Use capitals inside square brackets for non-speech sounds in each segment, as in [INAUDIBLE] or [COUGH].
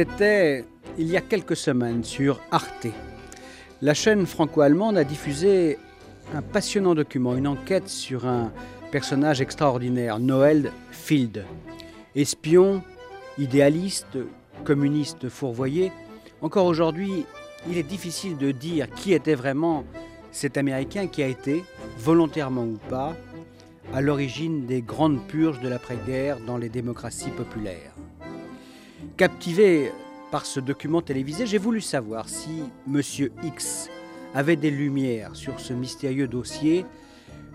C'était il y a quelques semaines sur Arte. La chaîne franco-allemande a diffusé un passionnant document, une enquête sur un personnage extraordinaire, Noël Field. Espion, idéaliste, communiste fourvoyé, encore aujourd'hui, il est difficile de dire qui était vraiment cet Américain qui a été, volontairement ou pas, à l'origine des grandes purges de l'après-guerre dans les démocraties populaires. Captivé par ce document télévisé, j'ai voulu savoir si M. X avait des lumières sur ce mystérieux dossier,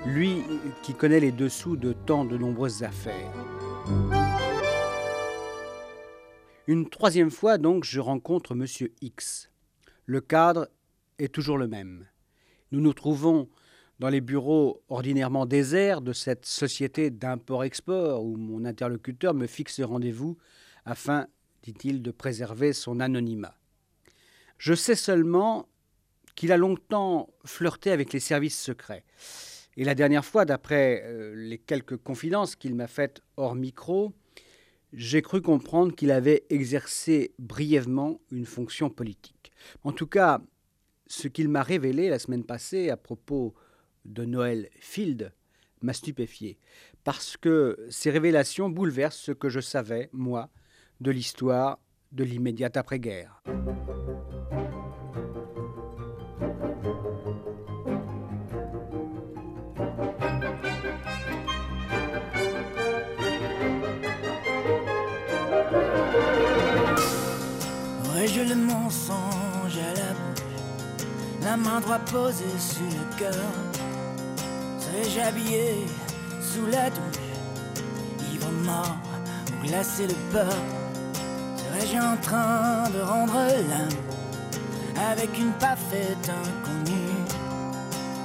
lui qui connaît les dessous de tant de nombreuses affaires. Une troisième fois donc, je rencontre M. X. Le cadre est toujours le même. Nous nous trouvons dans les bureaux ordinairement déserts de cette société d'import-export où mon interlocuteur me fixe rendez-vous afin, dit-il, de préserver son anonymat. Je sais seulement qu'il a longtemps flirté avec les services secrets. Et la dernière fois, d'après euh, les quelques confidences qu'il m'a faites hors micro, j'ai cru comprendre qu'il avait exercé brièvement une fonction politique. En tout cas, ce qu'il m'a révélé la semaine passée à propos de Noël Field m'a stupéfié, parce que ces révélations bouleversent ce que je savais, moi, de l'histoire de l'immédiate après-guerre. Aurais-je le mensonge à la bouche, la main droite posée sur le cœur Serais-je habillé sous la douche, ivre mort ou glacé de peur? Serais-je en train de rendre l'âme avec une parfaite inconnue?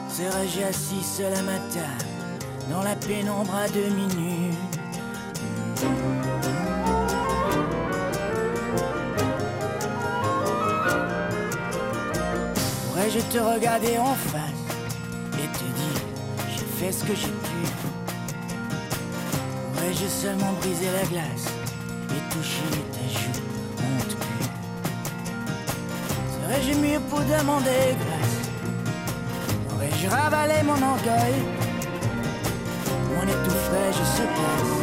Serais-je assis seul à ma table dans la pénombre à demi nue Pourrais-je te regarder en face et te dire j'ai fait ce que j'ai pu? Pourrais-je seulement briser la glace toucher ta joue honte pue Serais-je mieux pour demander grâce? Aurais-je ravalé mon orgueil? Mon étouffé, je se passe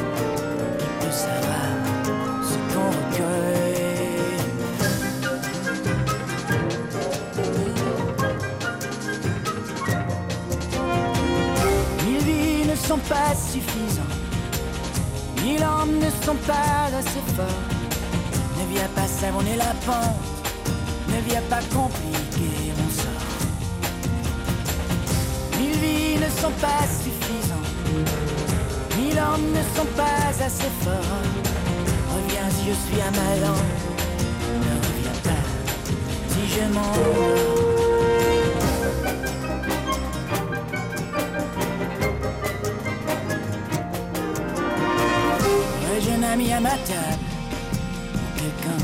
Qui peut savoir ce qu'on recueille. Mille vies ne sont pas suffisants. Mille hommes ne sont pas assez forts. Ne viens pas savonner la pente. Ne viens pas compliquer mon sort. Mille vies ne sont pas suffisants. Mille hommes ne sont pas assez forts. Reviens si je suis à ma. Ne reviens pas si je m'endors. À ma table quelqu'un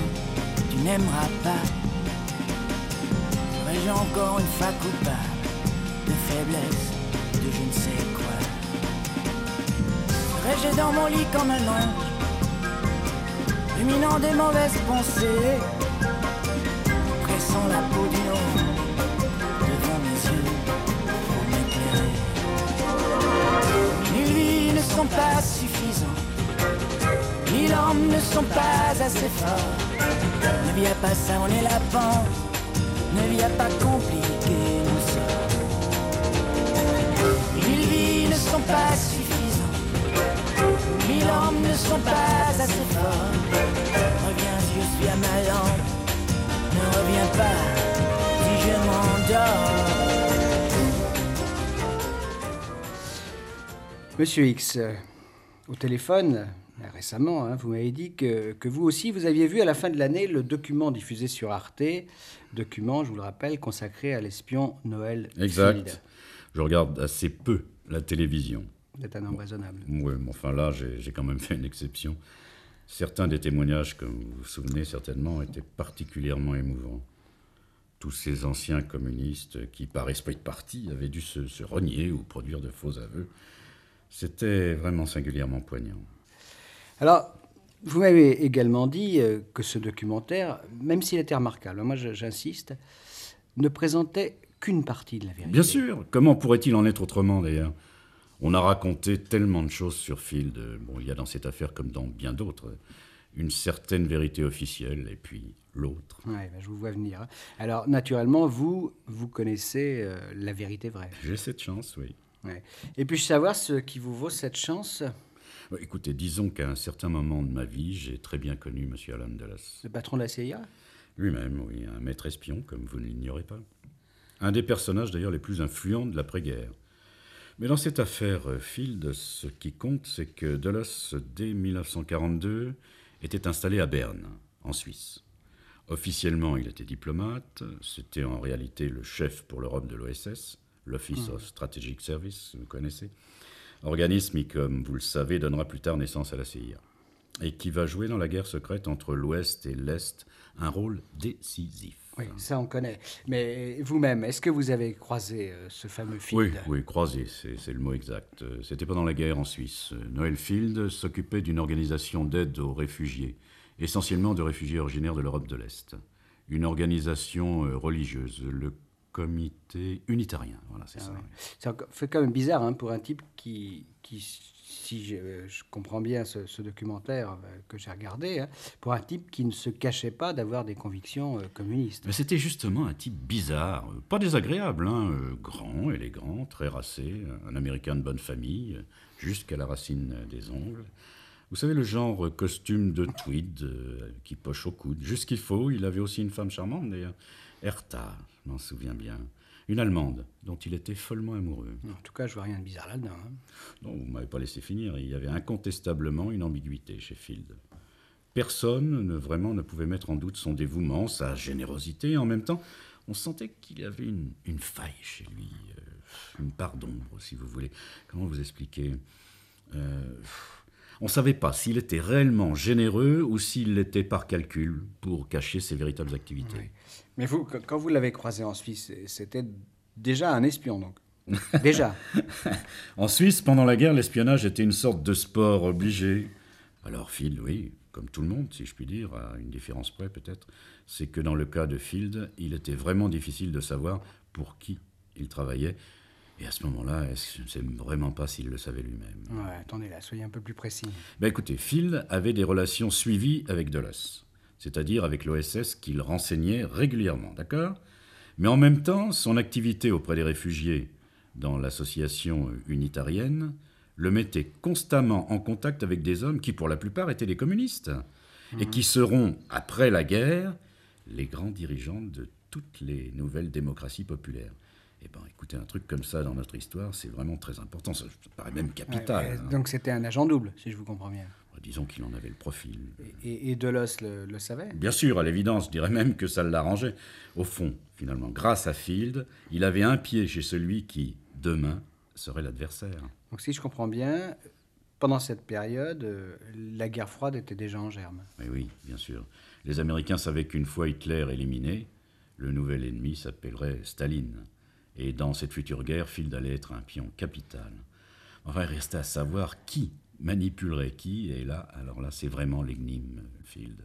que tu n'aimeras pas. Serais-je encore une fois coupable De faiblesse, de je ne sais quoi? Serais-je dans mon lit comme un ange Ruminant des mauvaises pensées Pressant la peau d'une ombre Devant mes yeux pour m'éclairer? Ne sont pas Mille ne sont pas assez forts. Ne viens pas savonner la pente, ne viens pas compliquer mon sort. Mille vies ne sont pas suffisants. Mille hommes ne sont pas assez forts. Reviens je suis à ma lampe, ne reviens pas si je m'endors. Monsieur X, euh, au téléphone, récemment, hein, vous m'avez dit que, que vous aussi, vous aviez vu à la fin de l'année le document diffusé sur Arte, document, je vous le rappelle, consacré à l'espion Noël Exact. Field. Je regarde assez peu la télévision. Vous êtes un homme raisonnable. Oui, mais enfin là, j'ai j'ai quand même fait une exception. Certains des témoignages, comme vous vous souvenez certainement, étaient particulièrement émouvants. Tous ces anciens communistes qui, par esprit de parti, avaient dû se, se renier ou produire de faux aveux, c'était vraiment singulièrement poignant. Alors, Vous m'avez également dit euh, que ce documentaire, même s'il était remarquable, moi j'insiste, ne présentait qu'une partie de la vérité. Bien sûr, comment pourrait-il en être autrement d'ailleurs? On a raconté tellement de choses sur Field, bon, il y a dans cette affaire comme dans bien d'autres, une certaine vérité officielle et puis l'autre. Oui, ben, je vous vois venir. Hein. Alors naturellement, vous, vous connaissez euh, la vérité vraie. J'ai cette chance, oui. Et puis-je savoir ce qui vous vaut cette chance? Écoutez, disons qu'à un certain moment de ma vie, j'ai très bien connu M. Alan Dulles. Le patron de la CIA Lui-même, oui, un maître espion, comme vous ne l'ignorez pas. Un des personnages d'ailleurs les plus influents de l'après-guerre. Mais dans cette affaire euh, Field, ce qui compte, c'est que Dulles, dès 1942, était installé à Berne, en Suisse. Officiellement, il était diplomate, c'était en réalité le chef pour l'Europe de l'OSS, l'Office of Strategic Service, vous connaissez. Organisme qui, comme vous le savez, donnera plus tard naissance à la CIA. Et qui va jouer dans la guerre secrète entre l'Ouest et l'Est un rôle décisif. Oui, ça on connaît. Mais vous-même, est-ce que vous avez croisé euh, ce fameux Field? Oui, oui, croisé, c'est le mot exact. Euh, c'était pendant la guerre en Suisse. Euh, Noël Field s'occupait d'une organisation d'aide aux réfugiés, essentiellement de réfugiés originaires de l'Europe de l'Est. Une organisation religieuse, le comité unitarien. Voilà, c'est ah ça. Ça fait quand même bizarre hein, pour un type qui, qui si je, comprends bien ce, documentaire euh, que j'ai regardé, hein, pour un type qui ne se cachait pas d'avoir des convictions euh, communistes. Mais c'était justement un type bizarre, euh, pas désagréable, hein, grand, élégant, très racé, un Américain de bonne famille, jusqu'à la racine des ongles. Vous savez, le genre costume de tweed qui poche au coude, juste qu'il faut. Il avait aussi une femme charmante, d'ailleurs. Hertha, je m'en souviens bien. Une Allemande, dont il était follement amoureux. En tout cas, je vois rien de bizarre là-dedans. Hein. Non, vous m'avez pas laissé finir. Il y avait incontestablement une ambiguïté chez Field. Personne ne, vraiment ne pouvait mettre en doute son dévouement, sa générosité. En même temps, on sentait qu'il y avait une, faille chez lui, euh, une part d'ombre, si vous voulez. Comment vous expliquer? Euh, On ne savait pas s'il était réellement généreux ou s'il l'était par calcul pour cacher ses véritables activités. Mais vous, quand vous l'avez croisé en Suisse, c'était déjà un espion, donc Déjà. [LAUGHS] en Suisse, pendant la guerre, l'espionnage était une sorte de sport obligé. Alors, Field, oui, comme tout le monde, si je puis dire, à une différence près peut-être, c'est que dans le cas de Field, il était vraiment difficile de savoir pour qui il travaillait. Et à ce moment-là, je ne sais vraiment pas s'il le savait lui-même. Ouais, attendez là, soyez un peu plus précis. Ben écoutez, Field avait des relations suivies avec Dulles c'est-à-dire avec l'OSS qu'il renseignait régulièrement, d'accord? Mais en même temps, son activité auprès des réfugiés dans l'association unitarienne le mettait constamment en contact avec des hommes qui, pour la plupart, étaient des communistes, et qui seront, après la guerre, les grands dirigeants de toutes les nouvelles démocraties populaires. Eh bien, écoutez, un truc comme ça dans notre histoire, c'est vraiment très important. Ça, paraît même capital. Hein. Donc c'était un agent double, si je vous comprends bien. Disons qu'il en avait le profil. Et, et Delos le, savait? Bien sûr, à l'évidence, je dirais même que ça l'arrangeait. Au fond, finalement, grâce à Field, il avait un pied chez celui qui, demain, serait l'adversaire. Donc si je comprends bien, pendant cette période, la guerre froide était déjà en germe. Oui, oui, bien sûr. Les Américains savaient qu'une fois Hitler éliminé, le nouvel ennemi s'appellerait Staline. Et dans cette future guerre, Field allait être un pion capital. Enfin, il restait à savoir qui manipulerait qui Et là, alors là, c'est vraiment l'énigme, Field.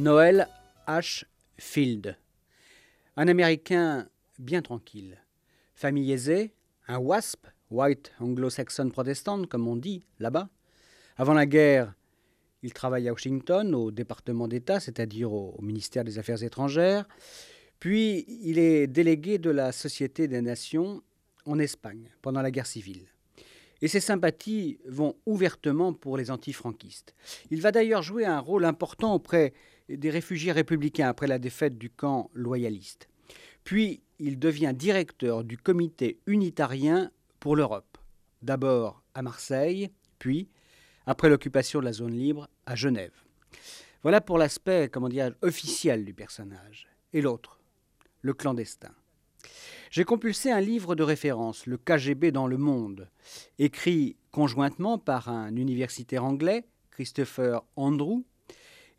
Noël H. Field. Un Américain bien tranquille. Famille aisée, un WASP, White Anglo-Saxon Protestant, comme on dit là-bas. Avant la guerre, il travaille à Washington, au département d'État, c'est-à-dire au, au ministère des Affaires étrangères. Puis, il est délégué de la Société des Nations en Espagne pendant la guerre civile. Et ses sympathies vont ouvertement pour les antifranquistes. Il va d'ailleurs jouer un rôle important auprès des réfugiés républicains après la défaite du camp loyaliste. Puis il devient directeur du comité unitarien pour l'Europe, d'abord à Marseille, puis, après l'occupation de la zone libre, à Genève. Voilà pour l'aspect, comment dire, officiel du personnage. Et l'autre, le clandestin. J'ai compulsé un livre de référence, Le KGB dans le monde, écrit conjointement par un universitaire anglais, Christopher Andrew,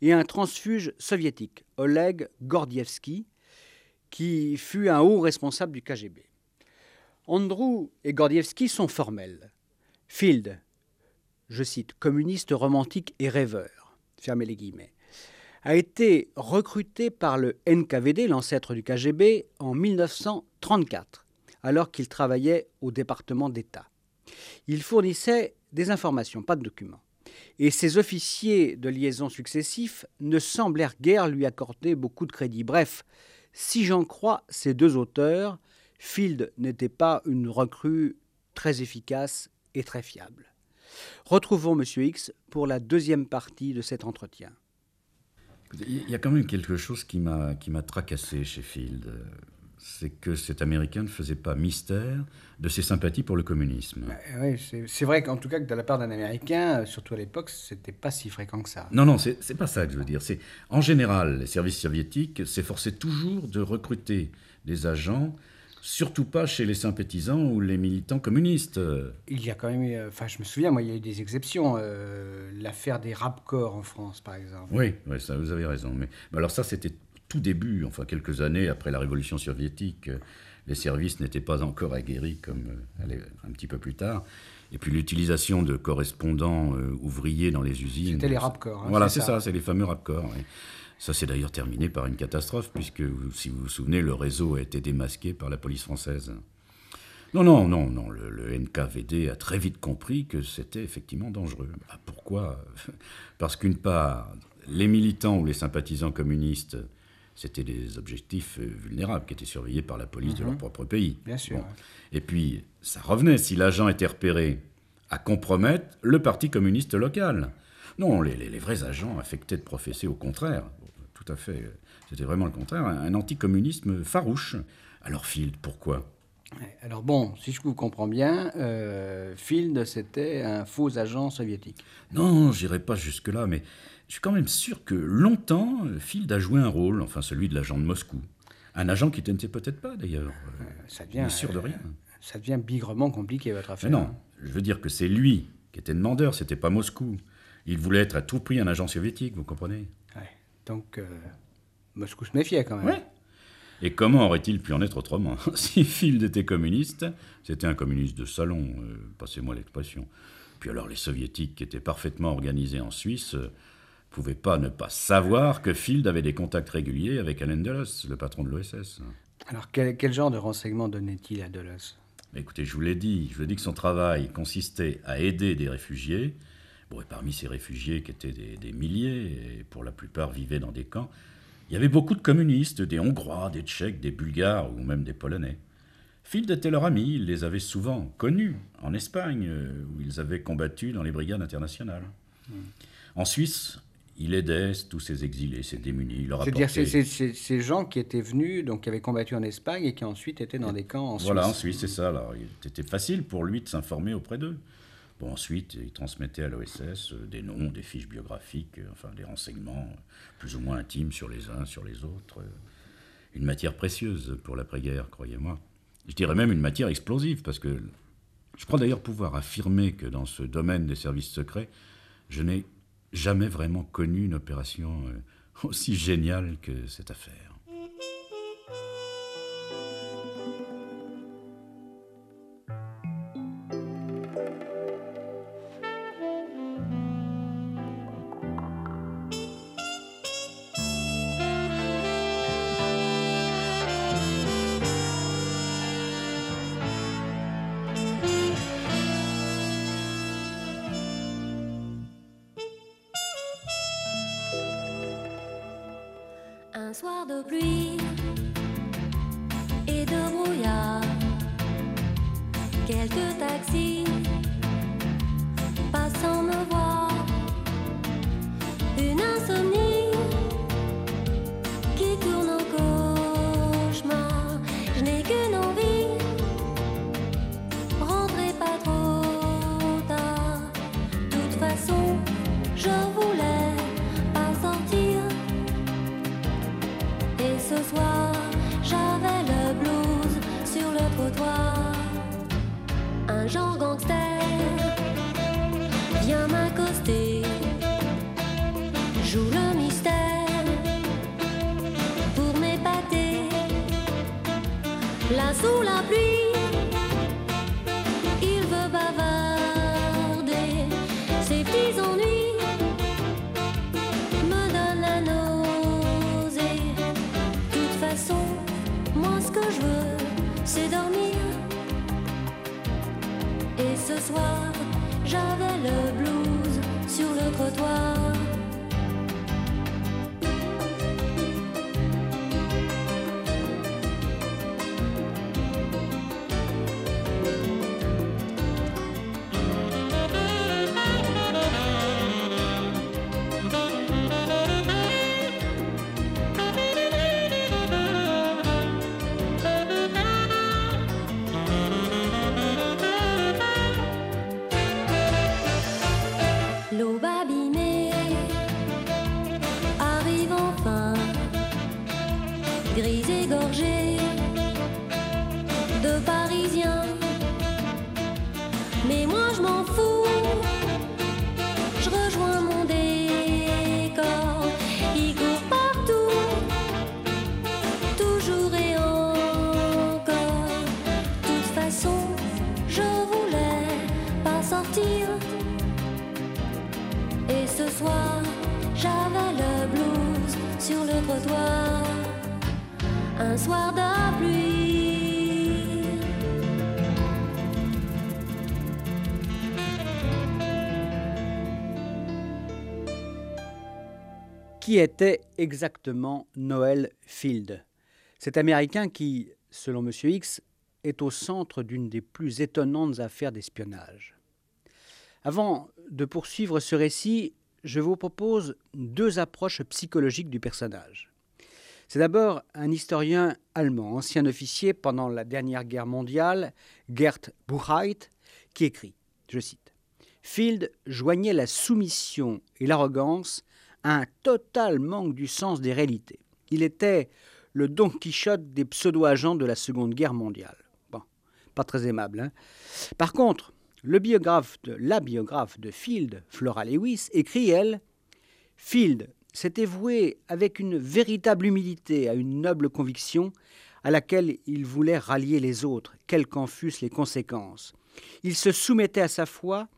et un transfuge soviétique, Oleg Gordievsky, qui fut un haut responsable du KGB. Andrew et Gordievsky sont formels. Field, je cite, communiste romantique et rêveur, fermez les guillemets, a été recruté par le NKVD, l'ancêtre du KGB, en 1934, alors qu'il travaillait au département d'État. Il fournissait des informations, pas de documents. Et ses officiers de liaison successifs ne semblèrent guère lui accorder beaucoup de crédit. Bref, si j'en crois ces deux auteurs, Field n'était pas une recrue très efficace et très fiable. Retrouvons M. X pour la deuxième partie de cet entretien. Il y a quand même quelque chose qui m'a qui m'a tracassé chez Field. C'est que cet Américain ne faisait pas mystère de ses sympathies pour le communisme. Oui, c'est vrai qu'en tout cas que de la part d'un Américain, surtout à l'époque, c'était pas si fréquent que ça. Non, non, c'est c'est pas ça que je veux dire. C'est en général, les services soviétiques s'efforçaient toujours de recruter des agents, surtout pas chez les sympathisants ou les militants communistes. Il y a quand même eu, enfin je me souviens, moi il y a eu des exceptions. euh, L'affaire des rapcorps en France, par exemple. Oui, oui, ça, vous avez raison. Mais, mais alors ça, c'était tout début, enfin quelques années après la révolution soviétique. Les services n'étaient pas encore aguerris comme euh, allez, un petit peu plus tard. Et puis l'utilisation de correspondants euh, ouvriers dans les usines. C'était les rapcorps. hein, Voilà, c'est ça, c'est les fameux rapcorts. oui. Ça s'est d'ailleurs terminé par une catastrophe, puisque, si vous vous souvenez, le réseau a été démasqué par la police française. Non, non, non, non, le, le NKVD a très vite compris que c'était effectivement dangereux. Ah, pourquoi [LAUGHS] Parce qu'une part, les militants ou les sympathisants communistes, c'était des objectifs euh, vulnérables qui étaient surveillés par la police de leur propre pays. Bien sûr. Et puis, ça revenait, si l'agent était repéré, à compromettre le parti communiste local. Non, les, les- les vrais agents affectaient de professer au contraire. Tout à fait. euh, C'était vraiment le contraire. Un, un anticommunisme farouche. Alors, Field, pourquoi? Alors bon, si je vous comprends bien, euh, Field, c'était un faux agent soviétique. Non, j'irai pas jusque-là, mais je suis quand même sûr que longtemps, euh, Field a joué un rôle, enfin celui de l'agent de Moscou. Un agent qui n'était peut-être pas, d'ailleurs. euh, Ça devient, sûr de rien. ça devient bigrement compliqué, votre Mais affaire. non, je veux dire que c'est lui qui était demandeur, c'était pas Moscou. Il voulait être à tout prix un agent soviétique, vous comprenez Ouais. Donc, euh, Moscou se méfiait quand même. Ouais. Et comment aurait-il pu en être autrement [LAUGHS] Si Field était communiste, c'était un communiste de salon, euh, passez-moi l'expression. Puis alors les soviétiques, qui étaient parfaitement organisés en Suisse, euh, pouvaient pas ne pas savoir que Field avait des contacts réguliers avec Alain Dulles, le patron de l'OSS. Alors, quel, quel genre de renseignements donnait-il à Mais Écoutez, je vous l'ai dit, je vous ai dit que son travail consistait à aider des réfugiés. Bon, et parmi ces réfugiés, qui étaient des, des milliers, et pour la plupart vivaient dans des camps, il y avait beaucoup de communistes, des Hongrois, des Tchèques, des Bulgares ou même des Polonais. Field était leur ami, il les avait souvent connus en Espagne, euh, où ils avaient combattu dans les brigades internationales. En Suisse, il aidait tous ces exilés, ces démunis. Il leur C'est-à-dire apportait- ces, ces- ces gens qui étaient venus, donc qui avaient combattu en Espagne et qui ensuite étaient dans des camps en Voilà, en Suisse. Suisse, c'est ça. Alors, il était facile pour lui de s'informer auprès d'eux. Ensuite, il transmettait à l'OSS euh, des noms, des fiches biographiques, euh, enfin des renseignements euh, plus ou moins intimes sur les uns, sur les autres. Une matière précieuse pour l'après-guerre, croyez-moi. Je dirais même une matière explosive, parce que je crois d'ailleurs pouvoir affirmer que dans ce domaine des services secrets, je n'ai jamais vraiment connu une opération [LAUGHS] aussi géniale que cette affaire. Un soir de pluie et de brouillard, quelques taxis sous la pluie, il veut bavarder ses petits ennuis me donne la nausée. De toute façon, moi ce que je veux, c'est dormir. Et ce soir, j'avais le blues sur le trottoir. Un soir de. Qui était exactement Noel Field? Cet Américain qui, selon M. X, est au centre d'une des plus étonnantes affaires d'espionnage. Avant de poursuivre ce récit, je vous propose deux approches psychologiques du personnage. C'est d'abord un historien allemand, ancien officier pendant la dernière guerre mondiale, Gerd Buchheit, qui écrit, je cite, Field joignait la soumission et l'arrogance à un total manque du sens des réalités. Il était le Don Quichotte des pseudo-agents de la Seconde Guerre mondiale. Bon, pas très aimable. Hein Par contre, la biographe de Field, Flora Lewis, écrit, elle, Field s'était voué avec une véritable humilité à une noble conviction à laquelle il voulait rallier les autres, quelles qu'en fussent les conséquences. Il se soumettait à sa foi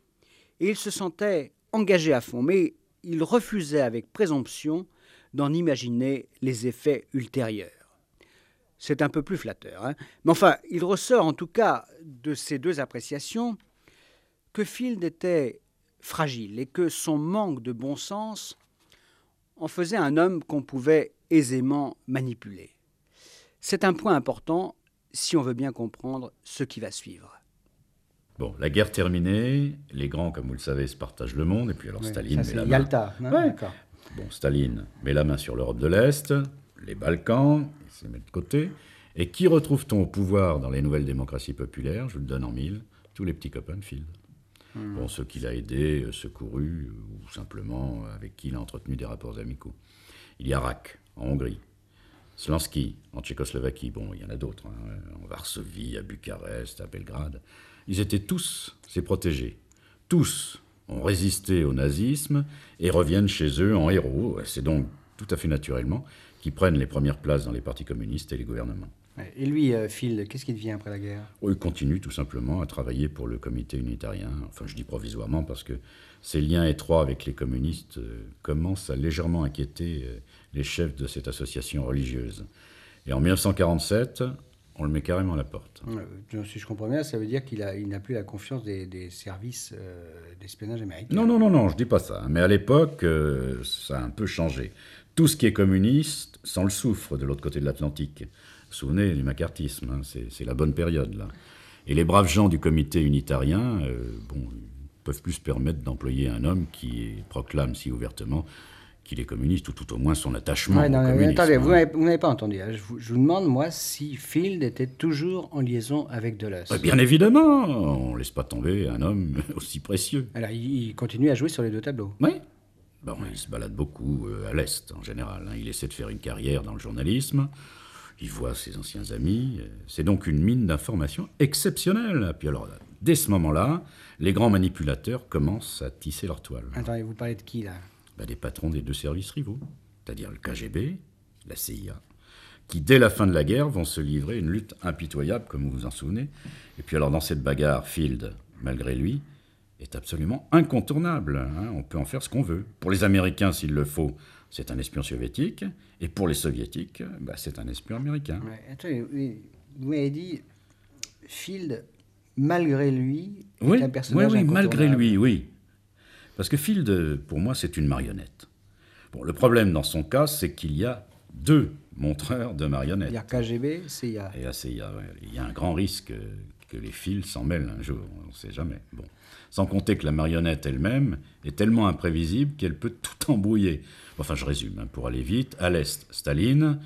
et il se sentait engagé à fond, mais il refusait avec présomption d'en imaginer les effets ultérieurs. C'est un peu plus flatteur, hein mais enfin, il ressort en tout cas de ces deux appréciations que Field était fragile et que son manque de bon sens en faisait un homme qu'on pouvait aisément manipuler. C'est un point important si on veut bien comprendre ce qui va suivre. Bon, la guerre terminée, les grands, comme vous le savez, se partagent le monde, et puis alors Oui, Staline ça, met la c'est main. Yalta. hein, Ouais. Bon, Staline met la main sur l'Europe de l'Est, les Balkans, il se met de côté. Et qui retrouve-t-on au pouvoir dans les nouvelles démocraties populaires? Je vous le donne en mille, tous les petits copains de Field. Hmm. Bon, ceux qu'il a aidés, secourus, ou simplement avec qui il a entretenu des rapports amicaux. Il y a Rak, en Hongrie. Slansky, en Tchécoslovaquie. Bon, il y en a d'autres, hein, en Varsovie, à Bucarest, à Belgrade. Ils étaient tous ses protégés. Tous ont résisté au nazisme et reviennent chez eux en héros. C'est donc tout à fait naturellement qu'ils prennent les premières places dans les partis communistes et les gouvernements. Et lui, euh, Phil, qu'est-ce qu'il devient après la guerre? Oh, Il continue tout simplement à travailler pour le comité unitarien. Enfin, je dis provisoirement parce que ses liens étroits avec les communistes euh, commencent à légèrement inquiéter euh, les chefs de cette association religieuse. Et en 1947, on le met carrément à la porte. si je comprends bien, ça veut dire qu'il n'a plus la confiance des, services d'espionnage américains. Non, non, non, non, je dis pas ça. Mais à l'époque, ça a un peu changé. Tout ce qui est communiste, sans le souffre de l'autre côté de l'Atlantique souvenez du macartisme, hein, c'est la bonne période là. Et les braves gens du comité unitarien, euh, bon, peuvent plus se permettre d'employer un homme qui proclame si ouvertement qu'il est communiste, ou tout au moins son attachement au communisme. Attendez, vous hein. n'avez pas entendu. Hein. Je vous, je vous, demande, moi, si Field était toujours en liaison avec. Bah, bien évidemment On ne laisse pas tomber un homme [LAUGHS] aussi précieux. Alors, il, continue à jouer sur les deux tableaux Oui. Bon, il se balade beaucoup euh, à l'Est, en général. Il essaie de faire une carrière dans le journalisme il voit ses anciens amis. C'est donc une mine d'informations exceptionnelle. Puis alors, dès ce moment-là, les grands manipulateurs commencent à tisser leur toile. Attendez, vous parlez de qui là? Bah, Des patrons des deux services rivaux, c'est-à-dire le KGB, la CIA, qui dès la fin de la guerre vont se livrer une lutte impitoyable, comme vous vous en souvenez. Et puis alors dans cette bagarre, Field, malgré lui, est absolument incontournable. Hein. On peut en faire ce qu'on veut. Pour les Américains, s'il le faut, c'est un espion soviétique, et pour les soviétiques, bah, c'est un espion américain. vous m'avez dit, Field, malgré lui, oui, est un personnage Oui, oui, malgré lui, oui. Parce que Field, pour moi, c'est une marionnette. Bon, le problème dans son cas, c'est qu'il y a deux montreurs de marionnettes. Il y a KGB, CIA. Et CIA, Il y a un grand risque que les fils s'en mêlent un jour, on ne sait jamais. Bon. Sans compter que la marionnette elle-même est tellement imprévisible qu'elle peut tout [LAUGHS] embrouiller. Enfin, je résume, hein, pour aller vite. À l'Est, Staline,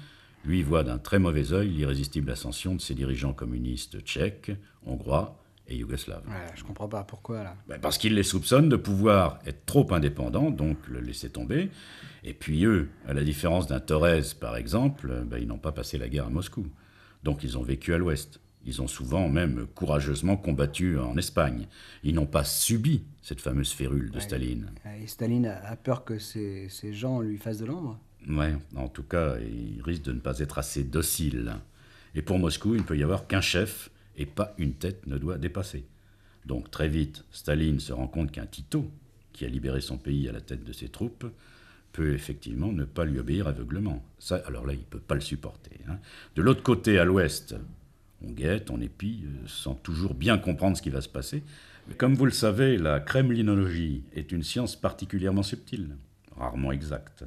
lui, voit d'un très mauvais œil l'irrésistible ascension de ses dirigeants communistes tchèques, hongrois et yougoslaves. Ouais, je comprends pas pourquoi là. Ben, parce qu'il les soupçonne de pouvoir être trop indépendants, donc le laisser tomber. Et puis eux, à la différence d'un Torres par exemple, ben, ils n'ont pas passé la guerre à Moscou. Donc ils ont vécu à l'Ouest. Ils ont souvent même courageusement combattu en Espagne. Ils n'ont pas subi cette fameuse férule de Staline. Et Staline a peur que ces, gens lui fassent de l'ombre Oui, en tout cas, il risque de ne pas être assez docile. Et pour Moscou, il ne peut y avoir qu'un chef et pas une tête ne doit dépasser. Donc très vite, Staline se rend compte qu'un Tito, qui a libéré son pays à la tête de ses troupes, peut effectivement ne pas lui obéir aveuglement. Ça, alors là, il ne peut pas le supporter. Hein. De l'autre côté, à l'ouest, on guette, on épie, euh, sans toujours bien comprendre ce qui va se passer. Mais comme vous le savez, la kremlinologie est une science particulièrement subtile, rarement exacte.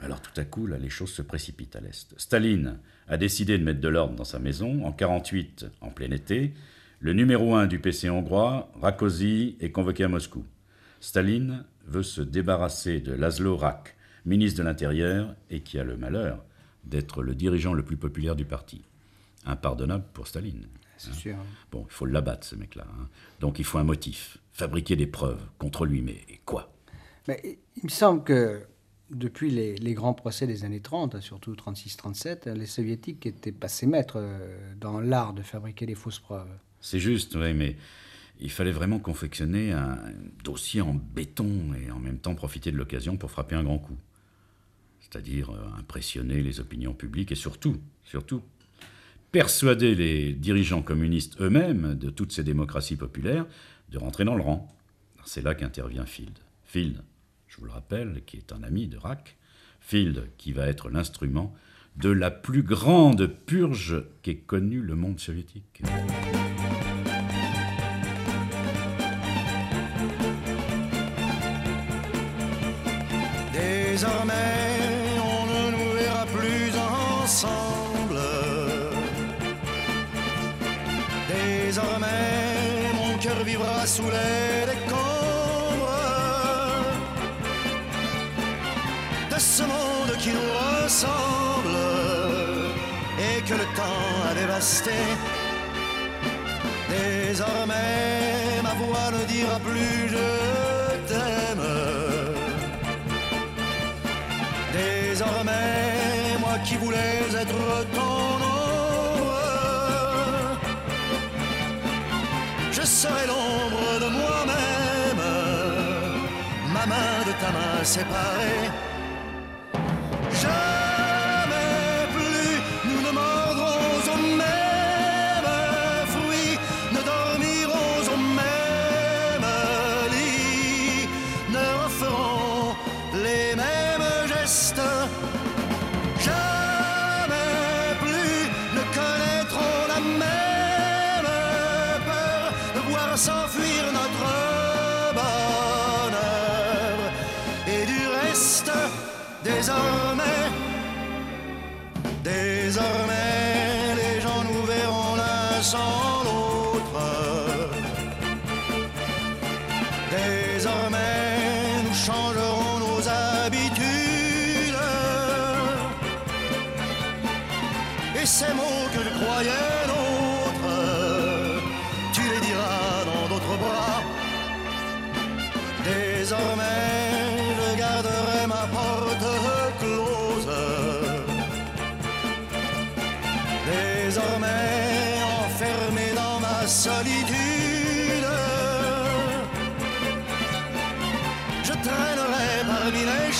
Alors tout à coup, là, les choses se précipitent à l'Est. Staline a décidé de mettre de l'ordre dans sa maison. En 48, en plein été, le numéro 1 du PC hongrois, Rakosi, est convoqué à Moscou. Staline veut se débarrasser de Laszlo Rak, ministre de l'Intérieur, et qui a le malheur d'être le dirigeant le plus populaire du parti impardonnable pour Staline. C'est sûr. Bon, il faut l'abattre, ce mec-là. Hein. Donc il faut un motif, fabriquer des preuves contre lui, mais quoi? Mais Il me semble que depuis les, grands procès des années 30, surtout 36-37, les soviétiques étaient passés maîtres euh, dans l'art de fabriquer des fausses preuves. C'est juste, oui, mais il fallait vraiment confectionner un dossier en béton et en même temps profiter de l'occasion pour frapper un grand coup. C'est-à-dire euh, impressionner les opinions publiques et surtout, surtout persuader les dirigeants communistes eux-mêmes de toutes ces démocraties populaires de rentrer dans le rang. C'est là qu'intervient Field. Field, je vous le rappelle, qui est un ami de Rack, Field qui va être l'instrument de la plus grande purge qu'ait connue le monde soviétique. Désormais, ma voix ne dira plus je t'aime. Désormais, moi qui voulais être ton ombre, je serai l'ombre de moi-même, ma main de ta main séparée. Jamais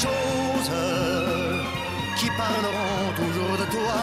choses qui parleront toujours de toi.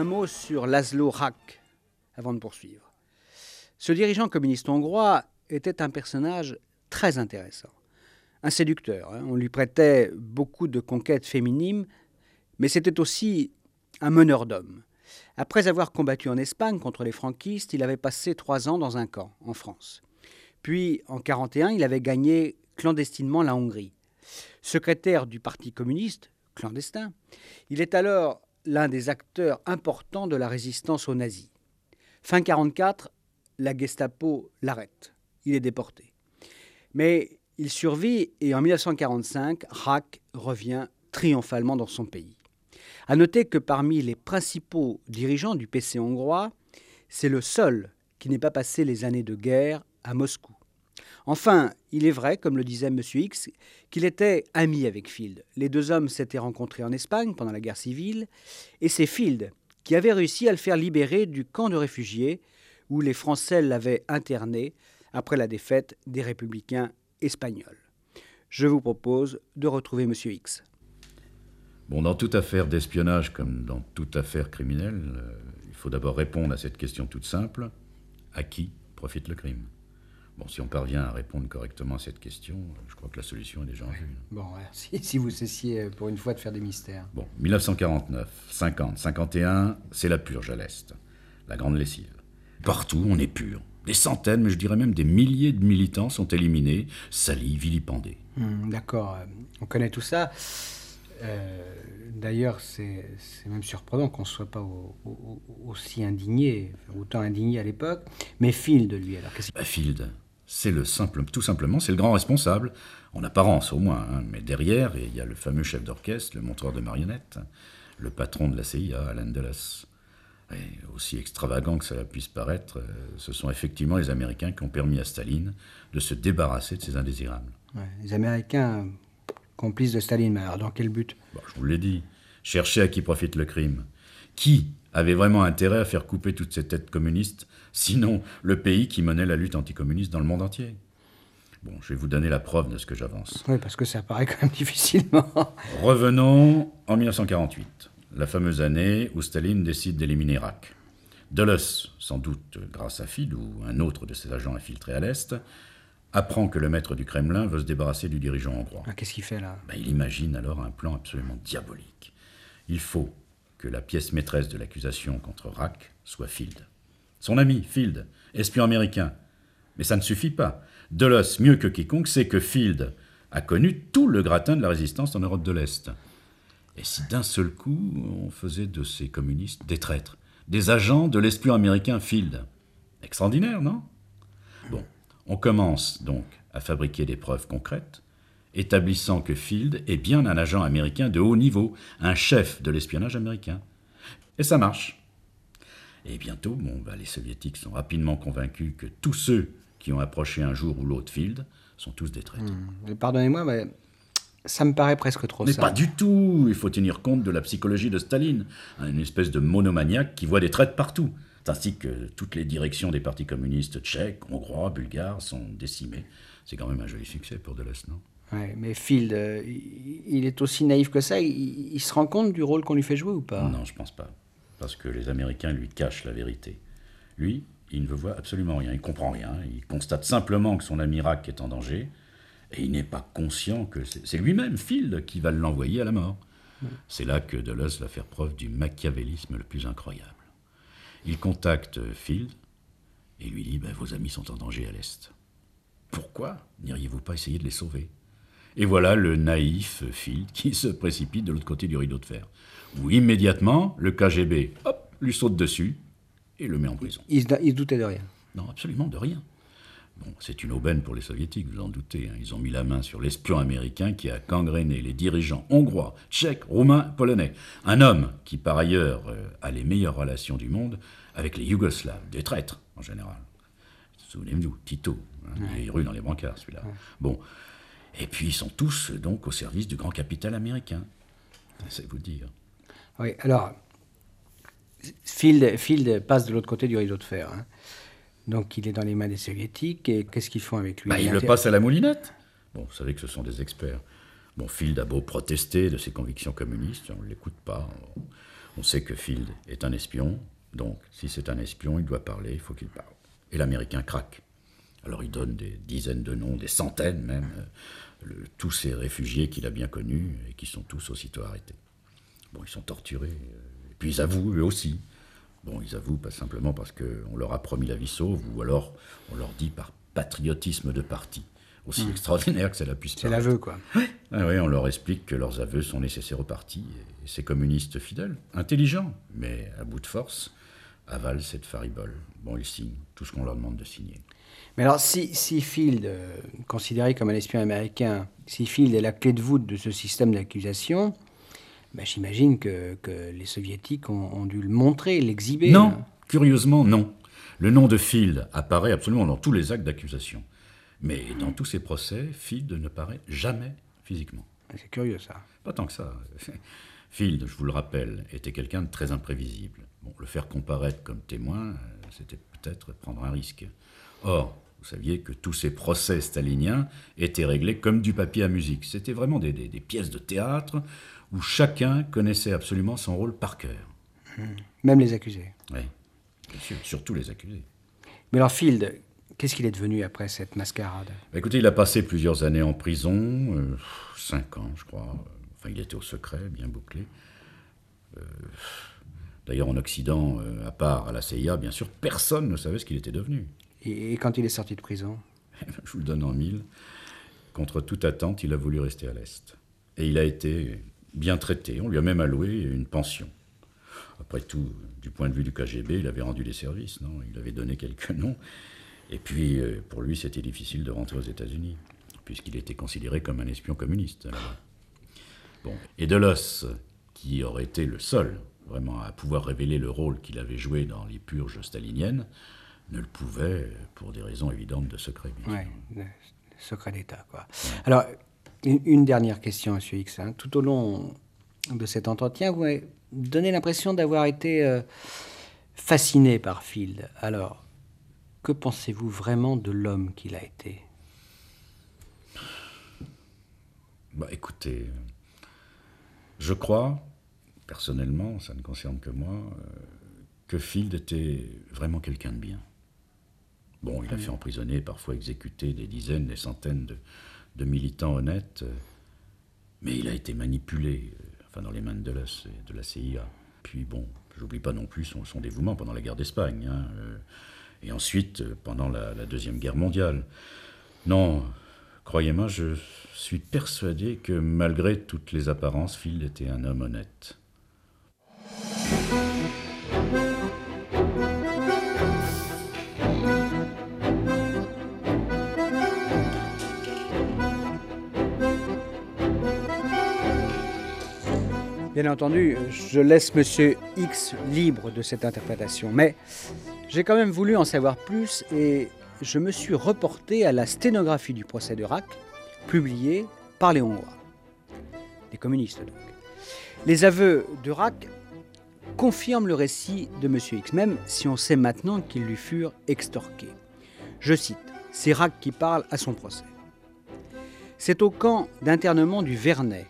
Un mot sur Laszlo Rak, avant de poursuivre. Ce dirigeant communiste hongrois était un personnage très intéressant. Un séducteur. hein. On lui prêtait beaucoup de conquêtes féminines, mais c'était aussi un meneur d'hommes. Après avoir combattu en Espagne contre les franquistes, il avait passé trois ans dans un camp, en France. Puis, en 1941, il avait gagné clandestinement la Hongrie. Secrétaire du Parti communiste, clandestin, il est alors l'un des acteurs importants de la résistance aux nazis. Fin 1944, la Gestapo l'arrête. Il est déporté. Mais il survit et en 1945, Rack revient triomphalement dans son pays. À noter que parmi les principaux dirigeants du PC hongrois, c'est le seul qui n'ait pas passé les années de guerre à Moscou. Enfin, il est vrai, comme le disait M. X, qu'il était ami avec Field. Les deux hommes s'étaient rencontrés en Espagne pendant la guerre civile, et c'est Field qui avait réussi à le faire libérer du camp de réfugiés où les Français l'avaient interné après la défaite des républicains espagnols. Je vous propose de retrouver M. X. Bon, dans toute affaire d'espionnage comme dans toute affaire criminelle, euh, il faut d'abord répondre à cette question toute simple à qui profite le crime? Bon, si on parvient à répondre correctement à cette question, je crois que la solution est déjà en vue. Bon, [LAUGHS] si, si vous cessiez euh, pour une fois de faire des mystères. Bon, 1949, 50, 51, c'est la purge à l'Est. La grande lessive. Partout, on est pur. Des centaines, mais je dirais même des milliers de militants sont éliminés, salis, vilipendés. Hmm, D'accord, on connaît tout ça. Euh, D'ailleurs, c'est même surprenant qu'on ne soit pas au- au- aussi indigné, autant indigné à l'époque. Mais Field, lui, alors, qu'est-ce Bah, Field, c'est le simple, tout simplement, c'est le grand responsable, en apparence au moins, hein, mais derrière, il y a le fameux chef d'orchestre, le monteur de marionnettes, le patron de la CIA, Alan Dulles. Et aussi extravagant que cela puisse paraître, euh, ce sont effectivement les Américains qui ont permis à Staline de se débarrasser de ces indésirables. Ouais, les Américains, complices de Staline, mais alors dans quel but? Bon, je vous l'ai dit, cherchez à qui profite le crime. Qui avait vraiment intérêt à faire couper toutes ces têtes communistes, sinon le pays qui menait la lutte anticommuniste dans le monde entier Bon, je vais vous donner la preuve de ce que j'avance. Oui, parce que ça paraît quand même [LAUGHS] difficilement. Revenons en 1948, la fameuse année où Staline décide d'éliminer Irak. Dulles, sans doute grâce à Field ou un autre de ses agents infiltrés à l'Est, apprend que le maître du Kremlin veut se débarrasser du dirigeant hongrois. Ah, Qu'est-ce qu'il fait là? Ben, il imagine alors un plan absolument diabolique. Il faut que la pièce maîtresse de l'accusation contre Rack soit Field. Son ami, Field, espion américain. Mais ça ne suffit pas. Dulles, mieux que quiconque, sait que Field a connu tout le gratin de la résistance en Europe de l'Est. Et si d'un seul coup, on faisait de ces communistes des traîtres, des agents de l'espion américain Field Extraordinaire, non? Bon, on commence donc à fabriquer des preuves concrètes, établissant que Field est bien un agent américain de haut niveau, un chef de l'espionnage américain. Et ça marche. Et bientôt, bon, bah, les soviétiques sont rapidement convaincus que tous ceux qui ont approché un jour ou l'autre Field sont tous des traîtres. Mais Pardonnez-moi, mais ça me paraît presque trop Mais ça. pas du tout Il faut tenir compte de la psychologie de Staline, hein, une espèce de monomaniaque qui voit des traîtres partout, ainsi que toutes les directions des partis communistes tchèques, hongrois, bulgares sont décimées. C'est quand même un joli succès pour Dulles, non? Ouais, mais Field, euh, il il est aussi naïf que ça. Il, il se rend compte du rôle qu'on lui fait jouer ou pas? Non, je pense pas. Parce que les Américains lui cachent la vérité. Lui, il ne voit absolument rien, il comprend rien. Il constate simplement que son ami Rack est en danger, et il n'est pas conscient que c'est lui-même, Field, qui va l'envoyer à la mort. C'est là que Dulles va faire preuve du machiavélisme le plus incroyable. Il contacte Field et lui dit Ben, Vos amis sont en danger à l'Est. Pourquoi n'iriez-vous pas essayer de les sauver? Et voilà le naïf Field qui se précipite de l'autre côté du rideau de fer, où immédiatement le KGB hop, lui saute dessus et le met en prison. il, il doutait de rien. Non, absolument de rien. Bon, c'est une aubaine pour les soviétiques, vous en doutez. hein. Ils ont mis la main sur l'espion américain qui a gangréné les dirigeants hongrois, tchèques, roumains, polonais. Un homme qui, par ailleurs, euh, a les meilleures relations du monde avec les Yougoslaves, des traîtres en général. Souvenez-vous, Tito, hein, il est rue dans les brancards celui-là. Bon, et puis ils sont tous donc au service du grand capital américain. C'est vous dire. Oui, alors, Field, Field passe de l'autre côté du rideau de fer. hein. Donc, il est dans les mains des soviétiques. Et qu'est-ce qu'ils font avec lui? Bah, il le inter- passe à la moulinette. Bon, vous savez que ce sont des experts. Bon, Field a beau protester de ses convictions communistes, on ne l'écoute pas. On- On sait que Field est un espion, donc si c'est un espion, il doit parler, il faut qu'il parle. Et l'Américain craque. Alors il donne des dizaines de noms, des centaines même, euh, le- tous ces réfugiés qu'il a bien connus et qui sont tous aussitôt arrêtés. Bon, ils sont torturés, euh, et puis ils avouent eux aussi. Bon, ils avouent pas simplement parce qu'on leur a promis la vie sauve, ou alors on leur dit par patriotisme de parti. Aussi extraordinaire que cela puisse C'est l'aveu, quoi. Ah oui, on leur explique que leurs aveux sont nécessaires au parti, et ces communistes fidèles, intelligents, mais à bout de force, avalent cette faribole. Bon, ils signent tout ce qu'on leur demande de signer. Mais alors, si, si Field, euh, considéré comme un espion américain, si Field est la clé de voûte de ce système d'accusation, ben, j'imagine que, que les soviétiques ont, ont dû le montrer, l'exhiber. Non, hein. curieusement, non. Le nom de Field apparaît absolument dans tous les actes d'accusation. Mais dans tous ces procès, Field ne paraît jamais physiquement. C'est curieux, ça. Pas tant que ça. [LAUGHS] Field, je vous le rappelle, était quelqu'un de très imprévisible. Bon, le faire comparaître comme témoin, euh, c'était peut-être prendre un risque. Or, vous saviez que tous ces procès staliniens étaient réglés comme du papier à musique. C'était vraiment des, des- des pièces de théâtre où chacun connaissait absolument son rôle par cœur. Même les accusés. Oui, bien sûr, surtout les accusés. Mais alors, Field, qu'est-ce qu'il est devenu après cette mascarade? Bah, écoutez, il a passé plusieurs années en prison, euh, cinq ans, je crois. Enfin, il était au secret, bien bouclé. Euh, D'ailleurs, en Occident, euh, à part à la CIA, bien sûr, personne ne savait ce qu'il était devenu. Et, quand il est sorti de prison [LAUGHS] Je vous le donne en mille. Contre toute attente, il a voulu rester à l'Est. Et il a été bien traité. On lui a même alloué une pension. Après tout, du point de vue du KGB, il avait rendu des services, non? Il avait donné quelques noms. Et puis, euh, pour lui, c'était difficile de rentrer aux États-Unis, puisqu'il était considéré comme un espion communiste. Bon. Et Delos, qui aurait été le seul, vraiment, à pouvoir révéler le rôle qu'il avait joué dans les purges staliniennes, ne le pouvait pour des raisons évidentes de secret. bien Ouais, sûr. secret d'État, quoi. Alors, une, une dernière question, M. X. hein. Tout au long de cet entretien, vous m'avez donné l'impression d'avoir été euh, fasciné par Field. Alors, que pensez-vous vraiment de l'homme qu'il a été? Bah écoutez, je crois, personnellement, ça ne concerne que moi, euh, que Field était vraiment quelqu'un de bien. Bon, il a fait emprisonner, parfois exécuter des dizaines, des centaines de, de militants honnêtes, euh, mais il a été manipulé, euh, enfin dans les mains de et de la CIA. Puis bon, j'oublie pas non plus son, son dévouement pendant la guerre d'Espagne, hein, euh, et ensuite pendant la, la Deuxième Guerre mondiale. Non, croyez-moi, je suis persuadé que malgré toutes les apparences, Field était un homme honnête. Bien entendu, je laisse Monsieur X libre de cette interprétation, mais j'ai quand même voulu en savoir plus et je me suis reporté à la sténographie du procès de Rack, publiée par les Hongrois, des communistes donc. Les aveux de Rack confirment le récit de Monsieur X, même si on sait maintenant qu'ils lui furent extorqués. Je cite, c'est Rack qui parle à son procès. C'est au camp d'internement du Vernet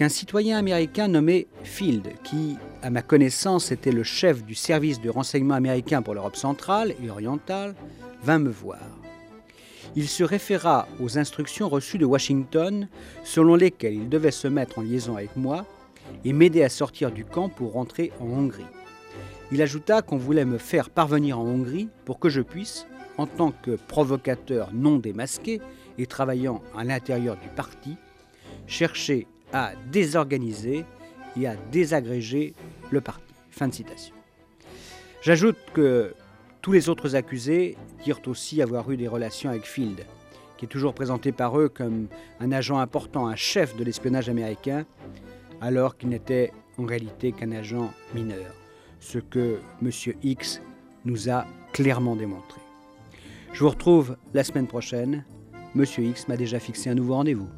qu'un citoyen américain nommé Field, qui, à ma connaissance, était le chef du service de renseignement américain pour l'Europe centrale et orientale, vint me voir. Il se référa aux instructions reçues de Washington, selon lesquelles il devait se mettre en liaison avec moi et m'aider à sortir du camp pour rentrer en Hongrie. Il ajouta qu'on voulait me faire parvenir en Hongrie pour que je puisse, en tant que provocateur non démasqué et travaillant à l'intérieur du parti, chercher à désorganiser et à désagréger le parti. Fin de citation. J'ajoute que tous les autres accusés dirent aussi avoir eu des relations avec Field, qui est toujours présenté par eux comme un agent important, un chef de l'espionnage américain, alors qu'il n'était en réalité qu'un agent mineur, ce que M. X nous a clairement démontré. Je vous retrouve la semaine prochaine. M. X m'a déjà fixé un nouveau rendez-vous.